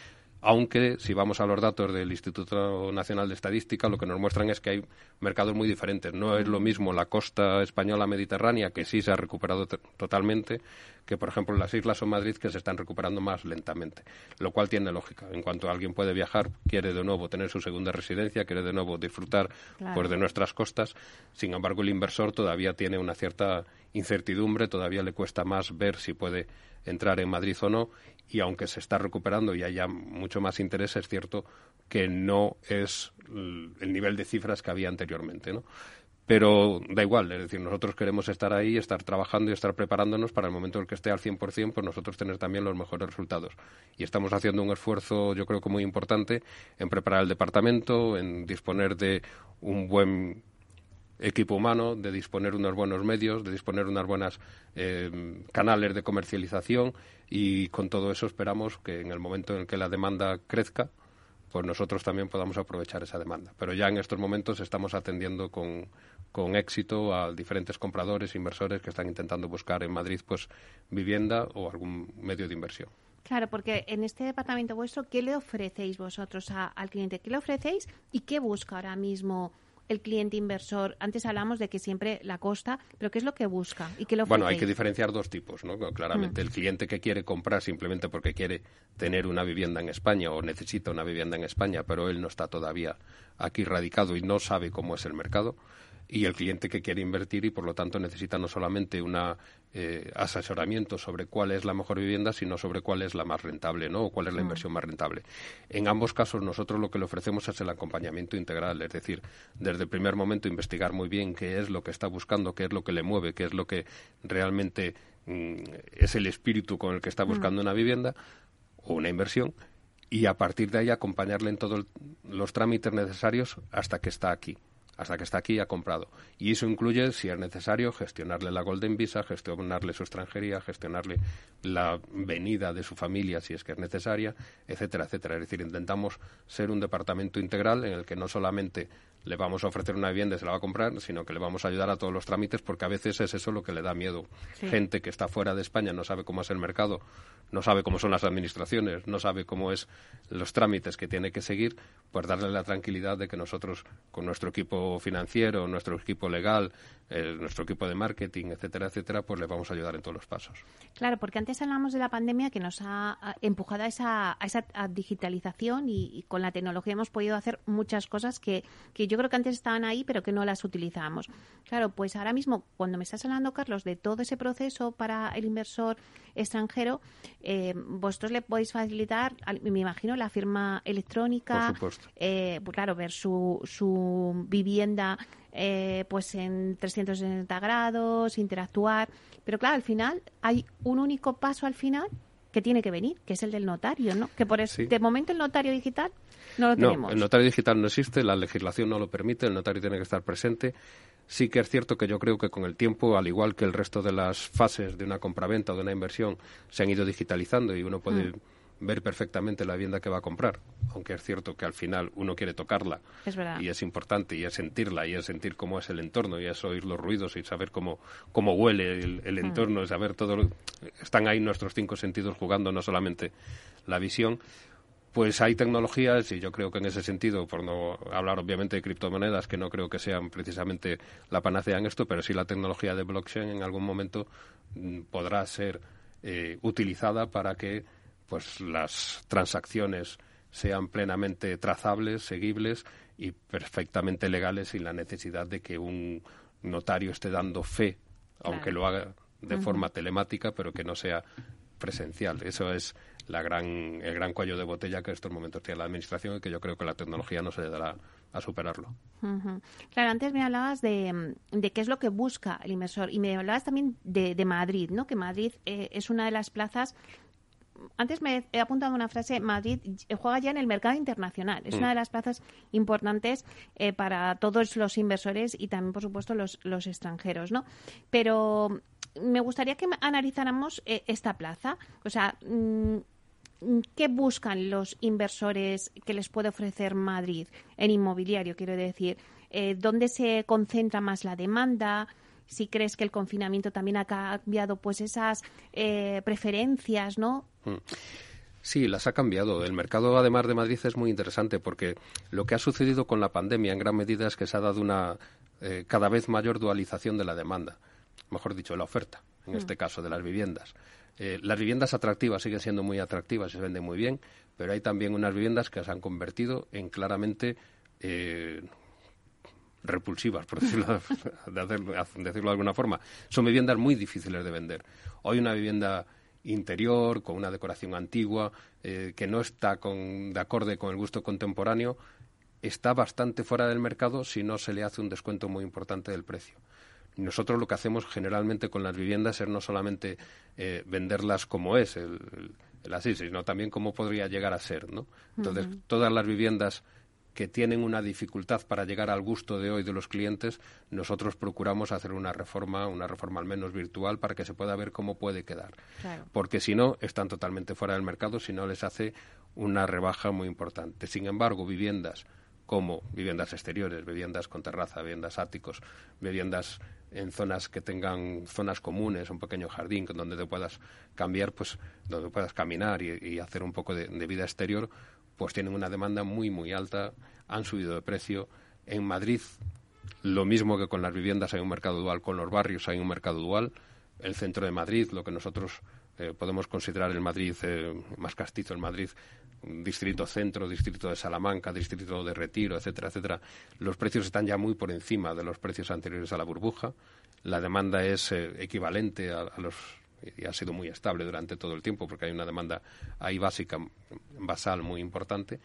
aunque si vamos a los datos del Instituto Nacional de Estadística, lo que nos muestran es que hay mercados muy diferentes. No es lo mismo la costa española mediterránea, que sí se ha recuperado to- totalmente, que por ejemplo las islas o Madrid, que se están recuperando más lentamente, lo cual tiene lógica. En cuanto alguien puede viajar, quiere de nuevo tener su segunda residencia, quiere de nuevo disfrutar Claro. pues, de nuestras costas. Sin embargo, el inversor todavía tiene una cierta incertidumbre, todavía le cuesta más ver si puede entrar en Madrid o no. Y aunque se está recuperando y haya mucho más interés, es cierto que no es el nivel de cifras que había anteriormente, ¿no? Pero da igual, es decir, nosotros queremos estar ahí, estar trabajando y estar preparándonos para el momento en el que esté al 100%, pues nosotros tener también los mejores resultados. Y estamos haciendo un esfuerzo, yo creo que muy importante, en preparar el departamento, en disponer de un buen equipo humano, de disponer unos buenos medios, de disponer unas buenas eh, canales de comercialización y con todo eso esperamos que en el momento en que la demanda crezca, pues nosotros también podamos aprovechar esa demanda. Pero ya en estos momentos estamos atendiendo con, con éxito a diferentes compradores, inversores que están intentando buscar en Madrid pues vivienda o algún medio de inversión. Claro, porque en este departamento vuestro, ¿qué le ofrecéis vosotros a- al cliente? ¿Qué le ofrecéis y qué busca ahora mismo el cliente inversor? Antes hablamos de que siempre la costa, pero ¿qué es lo que busca y qué ofrecéis? Bueno, hay que diferenciar dos tipos, ¿no? Claramente, Mm. el cliente que quiere comprar simplemente porque quiere tener una vivienda en España o necesita una vivienda en España, pero él no está todavía aquí radicado y no sabe cómo es el mercado. Y el cliente que quiere invertir y, por lo tanto, necesita no solamente un asesoramiento sobre cuál es la mejor vivienda, sino sobre cuál es la más rentable, ¿no? O cuál es la Mm. inversión más rentable. En ambos casos, nosotros lo que le ofrecemos es el acompañamiento integral, es decir, desde el primer momento investigar muy bien qué es lo que está buscando, qué es lo que le mueve, qué es lo que realmente mm, es el espíritu con el que está buscando una vivienda o una inversión y a partir de ahí acompañarle en todos los trámites necesarios hasta que está aquí hasta que está aquí y ha comprado. Y eso incluye, si es necesario, gestionarle la Golden Visa, gestionarle su extranjería, gestionarle la venida de su familia, si es que es necesaria, etcétera, etcétera. Es decir, intentamos ser un departamento integral en el que no solamente le vamos a ofrecer una vivienda y se la va a comprar, sino que le vamos a ayudar a todos los trámites, porque a veces es eso lo que le da miedo. Sí. Gente que está fuera de España no sabe cómo es el mercado, no sabe cómo son las administraciones, no sabe cómo es los trámites que tiene que seguir, pues darle la tranquilidad de que nosotros, con nuestro equipo financiero, nuestro equipo legal, nuestro equipo de marketing, etcétera, etcétera, pues le vamos a ayudar en todos los pasos. Claro, porque antes hablamos de la pandemia que nos ha empujado a esa, a esa a digitalización y, y con la tecnología hemos podido hacer muchas cosas que, que yo creo que antes estaban ahí pero que no las utilizábamos. Claro, pues ahora mismo cuando me estás hablando, Carlos, de todo ese proceso para el inversor extranjero, eh, vosotros le podéis facilitar, me imagino, la firma electrónica, Por supuesto. eh, pues claro, ver su, su vivienda eh, pues en 360 grados, interactuar. Pero claro, al final hay un único paso al final que tiene que venir, que es el del notario, ¿no? Que por eso, Sí. de momento el notario digital no lo tenemos. No, el notario digital no existe, la legislación no lo permite, el notario tiene que estar presente. Sí que es cierto que yo creo que con el tiempo, al igual que el resto de las fases de una compraventa o de una inversión, se han ido digitalizando y uno puede Mm. Ver perfectamente la vivienda que va a comprar, aunque es cierto que al final uno quiere tocarla y es importante y es sentirla y es sentir cómo es el entorno y es oír los ruidos y saber cómo, cómo huele el, mm. entorno, saber todo. Están ahí nuestros cinco sentidos jugando, no solamente la visión. Pues hay tecnologías, y yo creo que en ese sentido, por no hablar obviamente de criptomonedas, que no creo que sean precisamente la panacea en esto, pero sí la tecnología de blockchain en algún momento mm, podrá ser eh, utilizada para que pues las transacciones sean plenamente trazables, seguibles y perfectamente legales sin la necesidad de que un notario esté dando fe, aunque lo haga de forma telemática, pero que no sea presencial. Eso es la gran, el gran cuello de botella que en estos momentos tiene la Administración y que yo creo que la tecnología no se le dará a superarlo. Claro, antes me hablabas de, de, qué es lo que busca el inversor y me hablabas también de, de Madrid, ¿no? que Madrid eh, es una de las plazas antes me he apuntado una frase, Madrid juega ya en el mercado internacional. Es una mm. de las plazas importantes eh, para todos los inversores y también, por supuesto, los, los extranjeros, ¿no? Pero me gustaría que analizáramos eh, esta plaza. O sea, mm, ¿qué buscan los inversores que les puede ofrecer Madrid en inmobiliario, quiero decir? Eh, ¿Dónde se concentra más la demanda? si crees que el confinamiento también ha cambiado pues esas eh, preferencias, ¿no? Mm. Sí, las ha cambiado. El mercado, además de Madrid, es muy interesante porque lo que ha sucedido con la pandemia en gran medida es que se ha dado una eh, cada vez mayor dualización de la demanda, mejor dicho, de la oferta, en mm. este caso, de las viviendas. Eh, las viviendas atractivas siguen siendo muy atractivas y se venden muy bien, pero hay también unas viviendas que se han convertido en claramente repulsivas, por decirlo de, decirlo de alguna forma. Son viviendas muy difíciles de vender. Hoy una vivienda interior, con una decoración antigua, eh, que no está con, de acorde con el gusto contemporáneo, está bastante fuera del mercado si no se le hace un descuento muy importante del precio. Nosotros lo que hacemos generalmente con las viviendas es no solamente eh, venderlas como es el, así, sino también cómo podría llegar a ser. ¿no? Entonces, todas las viviendas que tienen una dificultad para llegar al gusto de hoy de los clientes, nosotros procuramos hacer una reforma, una reforma al menos virtual, para que se pueda ver cómo puede quedar. Porque si no, están totalmente fuera del mercado, si no les hace una rebaja muy importante. Sin embargo, viviendas como viviendas exteriores, viviendas con terraza, viviendas áticos, viviendas en zonas que tengan zonas comunes, un pequeño jardín donde te puedas cambiar, pues donde puedas caminar y, hacer un poco de vida exterior, pues tienen una demanda muy, muy alta, han subido de precio. En Madrid, lo mismo que con las viviendas, hay un mercado dual, con los barrios hay un mercado dual. El centro de Madrid, lo que nosotros eh, podemos considerar el Madrid eh, más castizo, el Madrid distrito centro, distrito de Salamanca, distrito de Retiro, etcétera, etcétera, los precios están ya muy por encima de los precios anteriores a la burbuja. La demanda es eh, equivalente a, los y ha sido muy estable durante todo el tiempo porque hay una demanda ahí básica, basal muy importante,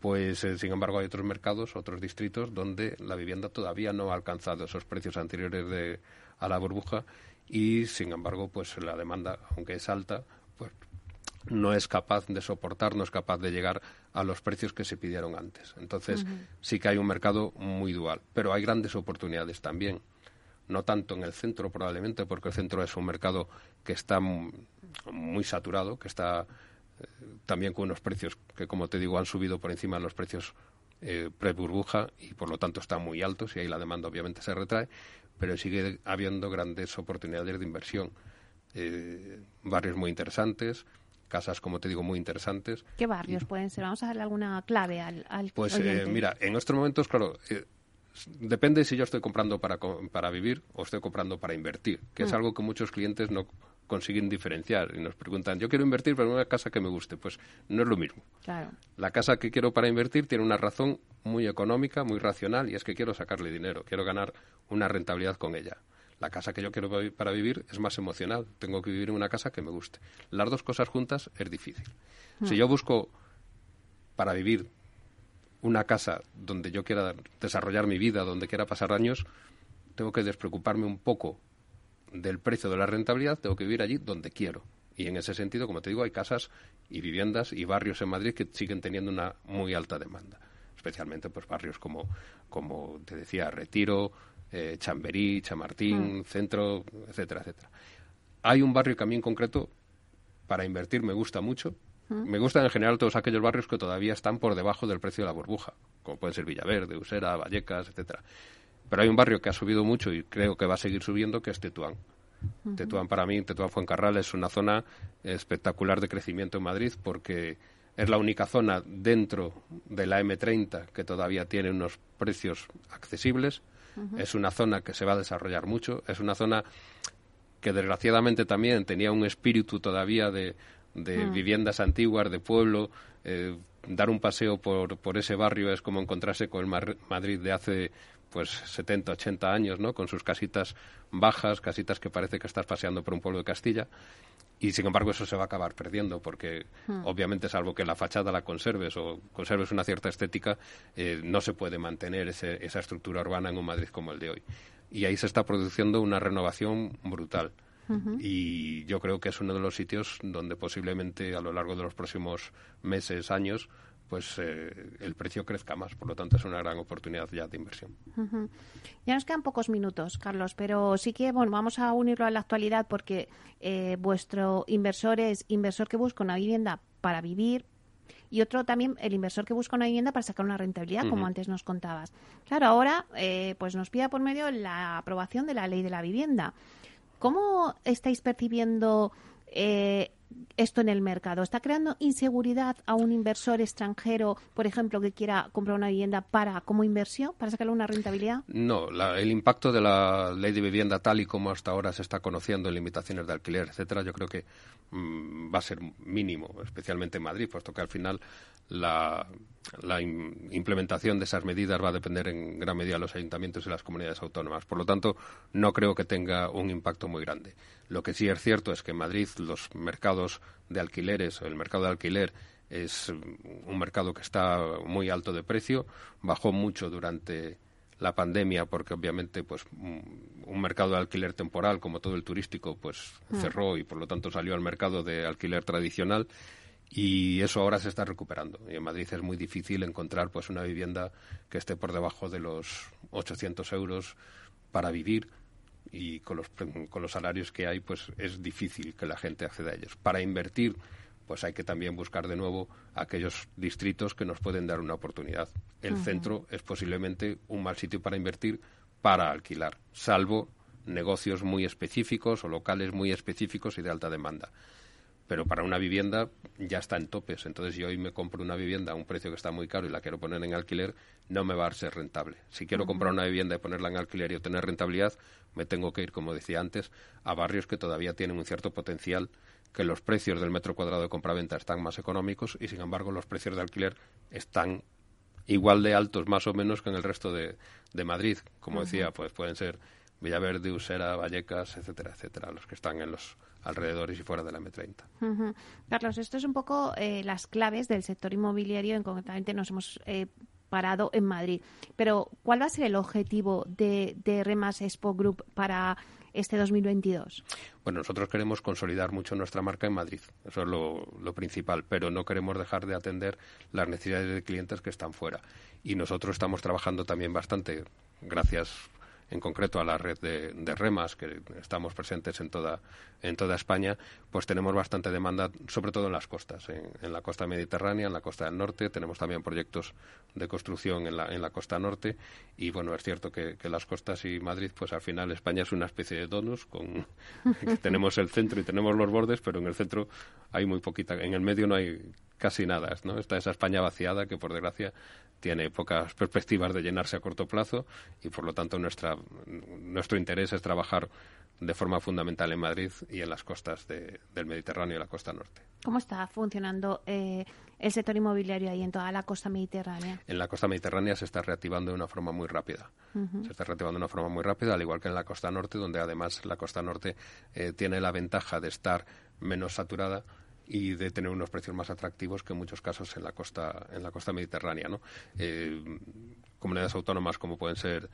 pues eh, sin embargo hay otros mercados, otros distritos donde la vivienda todavía no ha alcanzado esos precios anteriores de, a la burbuja y sin embargo pues la demanda, aunque es alta, pues no es capaz de soportar, no es capaz de llegar a los precios que se pidieron antes. Entonces, sí que hay un mercado muy dual, pero hay grandes oportunidades también no tanto en el centro probablemente, porque el centro es un mercado que está muy saturado, que está eh, también con unos precios que, como te digo, han subido por encima de los precios eh, pre-burbuja y por lo tanto están muy altos y ahí la demanda obviamente se retrae, pero sigue habiendo grandes oportunidades de inversión. Eh, barrios muy interesantes, casas, como te digo, muy interesantes. ¿Qué barrios pueden ser? Vamos a darle alguna clave al. al pues mira, en estos momentos, claro, depende si yo estoy comprando para, para vivir o estoy comprando para invertir, que es mm. algo que muchos clientes no consiguen diferenciar y nos preguntan, yo quiero invertir pero en una casa que me guste. Pues no es lo mismo. La casa que quiero para invertir tiene una razón muy económica, muy racional y es que quiero sacarle dinero, quiero ganar una rentabilidad con ella. La casa que yo quiero para vivir es más emocional, tengo que vivir en una casa que me guste. Las dos cosas juntas es difícil. Si mm. yo busco para vivir una casa donde yo quiera desarrollar mi vida, donde quiera pasar años, tengo que despreocuparme un poco del precio de la rentabilidad, tengo que vivir allí donde quiero. Y en ese sentido, como te digo, hay casas y viviendas y barrios en Madrid que siguen teniendo una muy alta demanda, especialmente pues barrios como, como te decía, Retiro, eh, Chamberí, Chamartín, mm. Centro, etcétera, etcétera. Hay un barrio que a mí en concreto, para invertir, me gusta mucho, Me gustan en general todos aquellos barrios que todavía están por debajo del precio de la burbuja, como pueden ser Villaverde, Usera, Vallecas, etcétera. Pero hay un barrio que ha subido mucho y creo que va a seguir subiendo, que es Tetuán. Tetuán para mí, Tetuán Fuencarral es una zona espectacular de crecimiento en Madrid porque es la única zona dentro de la M30 que todavía tiene unos precios accesibles. Es una zona que se va a desarrollar mucho. Es una zona que desgraciadamente también tenía un espíritu todavía de, mm. viviendas antiguas, de pueblo. Eh, dar un paseo por, por ese barrio es como encontrarse con el Madrid de hace pues 70, 80 años, ¿no? Con sus casitas bajas, casitas que parece que estás paseando por un pueblo de Castilla. Y sin embargo eso se va a acabar perdiendo porque hmm. obviamente salvo que la fachada la conserves o conserves una cierta estética, eh, no se puede mantener esa estructura urbana en un Madrid como el de hoy. Y ahí se está produciendo una renovación brutal. Y yo creo que es uno de los sitios donde posiblemente a lo largo de los próximos meses, años, pues eh, el precio crezca más. Por lo tanto, es una gran oportunidad ya de inversión. Ya nos quedan pocos minutos, Carlos, pero sí que bueno, vamos a unirlo a la actualidad porque eh, vuestro inversor es inversor que busca una vivienda para vivir, y otro también el inversor que busca una vivienda para sacar una rentabilidad, como antes nos contabas. Claro, ahora eh, pues nos pide por medio la aprobación de la ley de la vivienda. ¿Cómo estáis percibiendo eh, esto en el mercado? ¿Está creando inseguridad a un inversor extranjero, por ejemplo, que quiera comprar una vivienda para como inversión, para sacarle una rentabilidad? No, el impacto de la ley de vivienda tal y como hasta ahora se está conociendo en limitaciones de alquiler, etcétera, yo creo que mm, va a ser mínimo, especialmente en Madrid, puesto que al final la, implementación de esas medidas va a depender en gran medida de los ayuntamientos y las comunidades autónomas. Por lo tanto, no creo que tenga un impacto muy grande. Lo que sí es cierto es que en Madrid los mercados de alquileres, el mercado de alquiler es un mercado que está muy alto de precio, bajó mucho durante la pandemia porque obviamente pues un mercado de alquiler temporal como todo el turístico pues mm. cerró y por lo tanto salió al mercado de alquiler tradicional y eso ahora se está recuperando. Y en Madrid es muy difícil encontrar pues una vivienda que esté por debajo de los 800 euros para vivir y con los, con los salarios que hay pues es difícil que la gente acceda a ellos. Para invertir pues hay que también buscar de nuevo aquellos distritos que nos pueden dar una oportunidad. El centro es posiblemente un mal sitio para invertir para alquilar, salvo negocios muy específicos o locales muy específicos y de alta demanda pero para una vivienda ya está en topes. Entonces, si hoy me compro una vivienda a un precio que está muy caro y la quiero poner en alquiler, no me va a ser rentable. Si quiero comprar una vivienda y ponerla en alquiler y obtener rentabilidad, me tengo que ir, como decía antes, a barrios que todavía tienen un cierto potencial, que los precios del metro cuadrado de compraventa están más económicos y, sin embargo, los precios de alquiler están igual de altos, más o menos, que en el resto de, Madrid. Como decía, pues pueden ser Villaverde, Usera, Vallecas, etcétera, etcétera, los que están en los alrededores y fuera de la M30. Carlos, esto es un poco eh, las claves del sector inmobiliario, en concretamente nos hemos eh, parado en Madrid. Pero, ¿cuál va a ser el objetivo de, de Remas Expo Group para este 2022? Bueno, nosotros queremos consolidar mucho nuestra marca en Madrid, eso es lo, lo, principal, pero no queremos dejar de atender las necesidades de clientes que están fuera. Y nosotros estamos trabajando también bastante, gracias en concreto a la red de, remas, que estamos presentes en toda, en toda España, pues tenemos bastante demanda, sobre todo en las costas, en, la costa mediterránea, en la costa del norte, tenemos también proyectos de construcción en la, en la costa norte, y bueno, es cierto que, las costas y Madrid, pues al final España es una especie de donos, con, tenemos el centro y tenemos los bordes, pero en el centro hay muy poquita, en el medio no hay casi nada, ¿no? Está esa España vaciada que, por desgracia, tiene pocas perspectivas de llenarse a corto plazo y, por lo tanto, nuestra, nuestro interés es trabajar de forma fundamental en Madrid y en las costas del Mediterráneo y la costa norte. ¿Cómo está funcionando eh, el sector inmobiliario ahí en toda la costa mediterránea? En la costa mediterránea se está reactivando de una forma muy rápida. Se está reactivando de una forma muy rápida, al igual que en la costa norte, donde además la costa norte eh, tiene la ventaja de estar menos saturada y de tener unos precios más atractivos que en muchos casos en la costa en la costa mediterránea ¿no? Eh, comunidades autónomas como pueden ser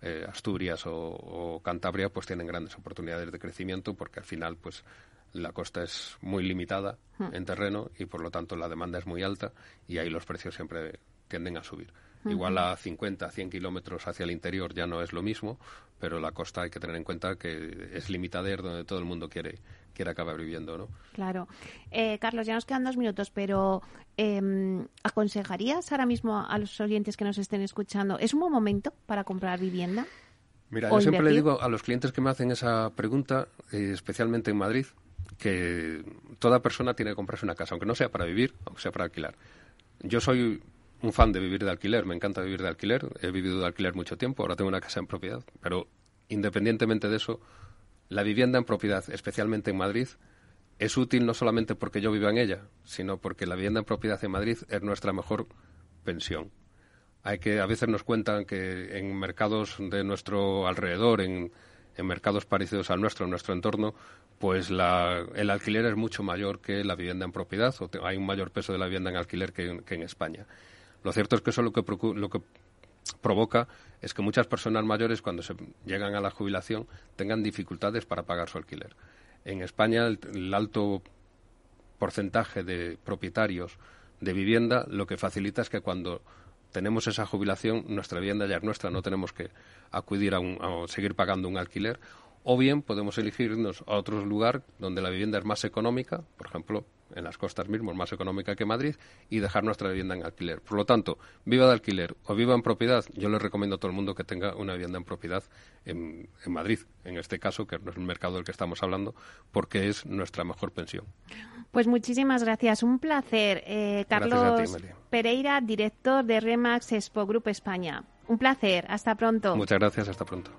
eh, Asturias o, Cantabria pues tienen grandes oportunidades de crecimiento porque al final pues la costa es muy limitada hmm. en terreno y por lo tanto la demanda es muy alta y ahí los precios siempre tienden a subir. Igual a 50, 100 kilómetros hacia el interior ya no es lo mismo, pero la costa hay que tener en cuenta que es limitader donde todo el mundo quiere quiere acabar viviendo, ¿no? Claro. Eh, Carlos, ya nos quedan dos minutos, pero eh, ¿aconsejarías ahora mismo a los oyentes que nos estén escuchando, es un buen momento para comprar vivienda? Mira, yo siempre le digo a los clientes que me hacen esa pregunta, eh, especialmente en Madrid, que toda persona tiene que comprarse una casa, aunque no sea para vivir, aunque sea para alquilar. Yo soy un fan de vivir de alquiler, me encanta vivir de alquiler, he vivido de alquiler mucho tiempo, ahora tengo una casa en propiedad, pero independientemente de eso, la vivienda en propiedad, especialmente en Madrid, es útil no solamente porque yo vivo en ella, sino porque la vivienda en propiedad en Madrid es nuestra mejor pensión. Hay que a veces nos cuentan que en mercados de nuestro alrededor, en, mercados parecidos al nuestro, en nuestro entorno, pues el alquiler es mucho mayor que la vivienda en propiedad, o hay un mayor peso de la vivienda en alquiler que, en España. Lo cierto es que eso lo que, provoca es que muchas personas mayores cuando se llegan a la jubilación tengan dificultades para pagar su alquiler. En España el, alto porcentaje de propietarios de vivienda lo que facilita es que cuando tenemos esa jubilación nuestra vivienda ya es nuestra, no tenemos que acudir a, a seguir pagando un alquiler o bien podemos elegirnos a otro lugar donde la vivienda es más económica, por ejemplo, en las costas mismo, más económica que Madrid, y dejar nuestra vivienda en alquiler. Por lo tanto, viva de alquiler o viva en propiedad, yo le recomiendo a todo el mundo que tenga una vivienda en propiedad en, Madrid, en este caso, que no es el mercado del que estamos hablando, porque es nuestra mejor pensión. Pues muchísimas gracias, un placer. Eh, Carlos Pereira, director de Remax Expo Group España. Un placer, hasta pronto. Muchas gracias, hasta pronto.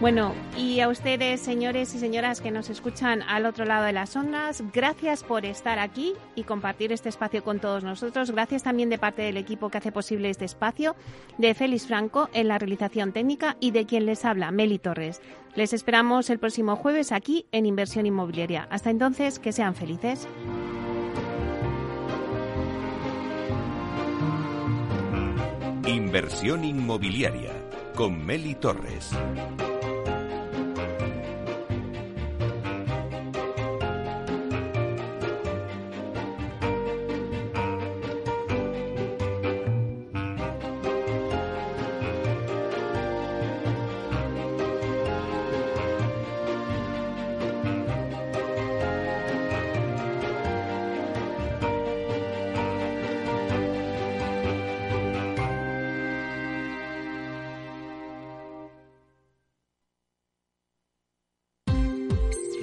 Bueno, y a ustedes, señores y señoras que nos escuchan al otro lado de las ondas, gracias por estar aquí y compartir este espacio con todos nosotros. Gracias también de parte del equipo que hace posible este espacio, de Félix Franco en la realización técnica y de quien les habla, Meli Torres. Les esperamos el próximo jueves aquí en Inversión Inmobiliaria. Hasta entonces, que sean felices. Inversión Inmobiliaria con Meli Torres.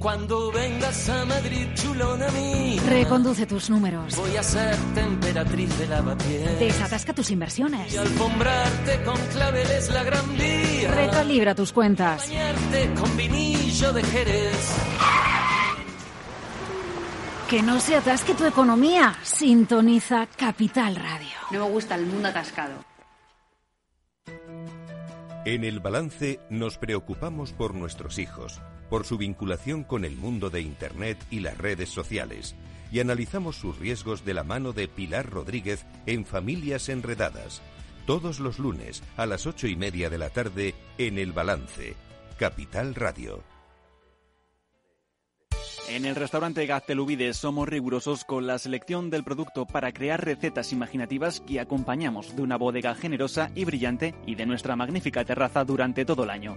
Cuando vengas a Madrid, chulona mí. Reconduce tus números. Voy a ser temperatriz de lavapiés. Desatasca tus inversiones. Y alfombrarte con claveles la gran vía. Recalibra tus cuentas. Bañarte con vinillo de Jerez. Que no se atasque tu economía. Sintoniza Capital Radio. No me gusta el mundo atascado. En el balance nos preocupamos por nuestros hijos por su vinculación con el mundo de Internet y las redes sociales, y analizamos sus riesgos de la mano de Pilar Rodríguez en Familias Enredadas, todos los lunes a las ocho y media de la tarde en El Balance, Capital Radio. En el restaurante Gaztelubide somos rigurosos con la selección del producto para crear recetas imaginativas que acompañamos de una bodega generosa y brillante y de nuestra magnífica terraza durante todo el año.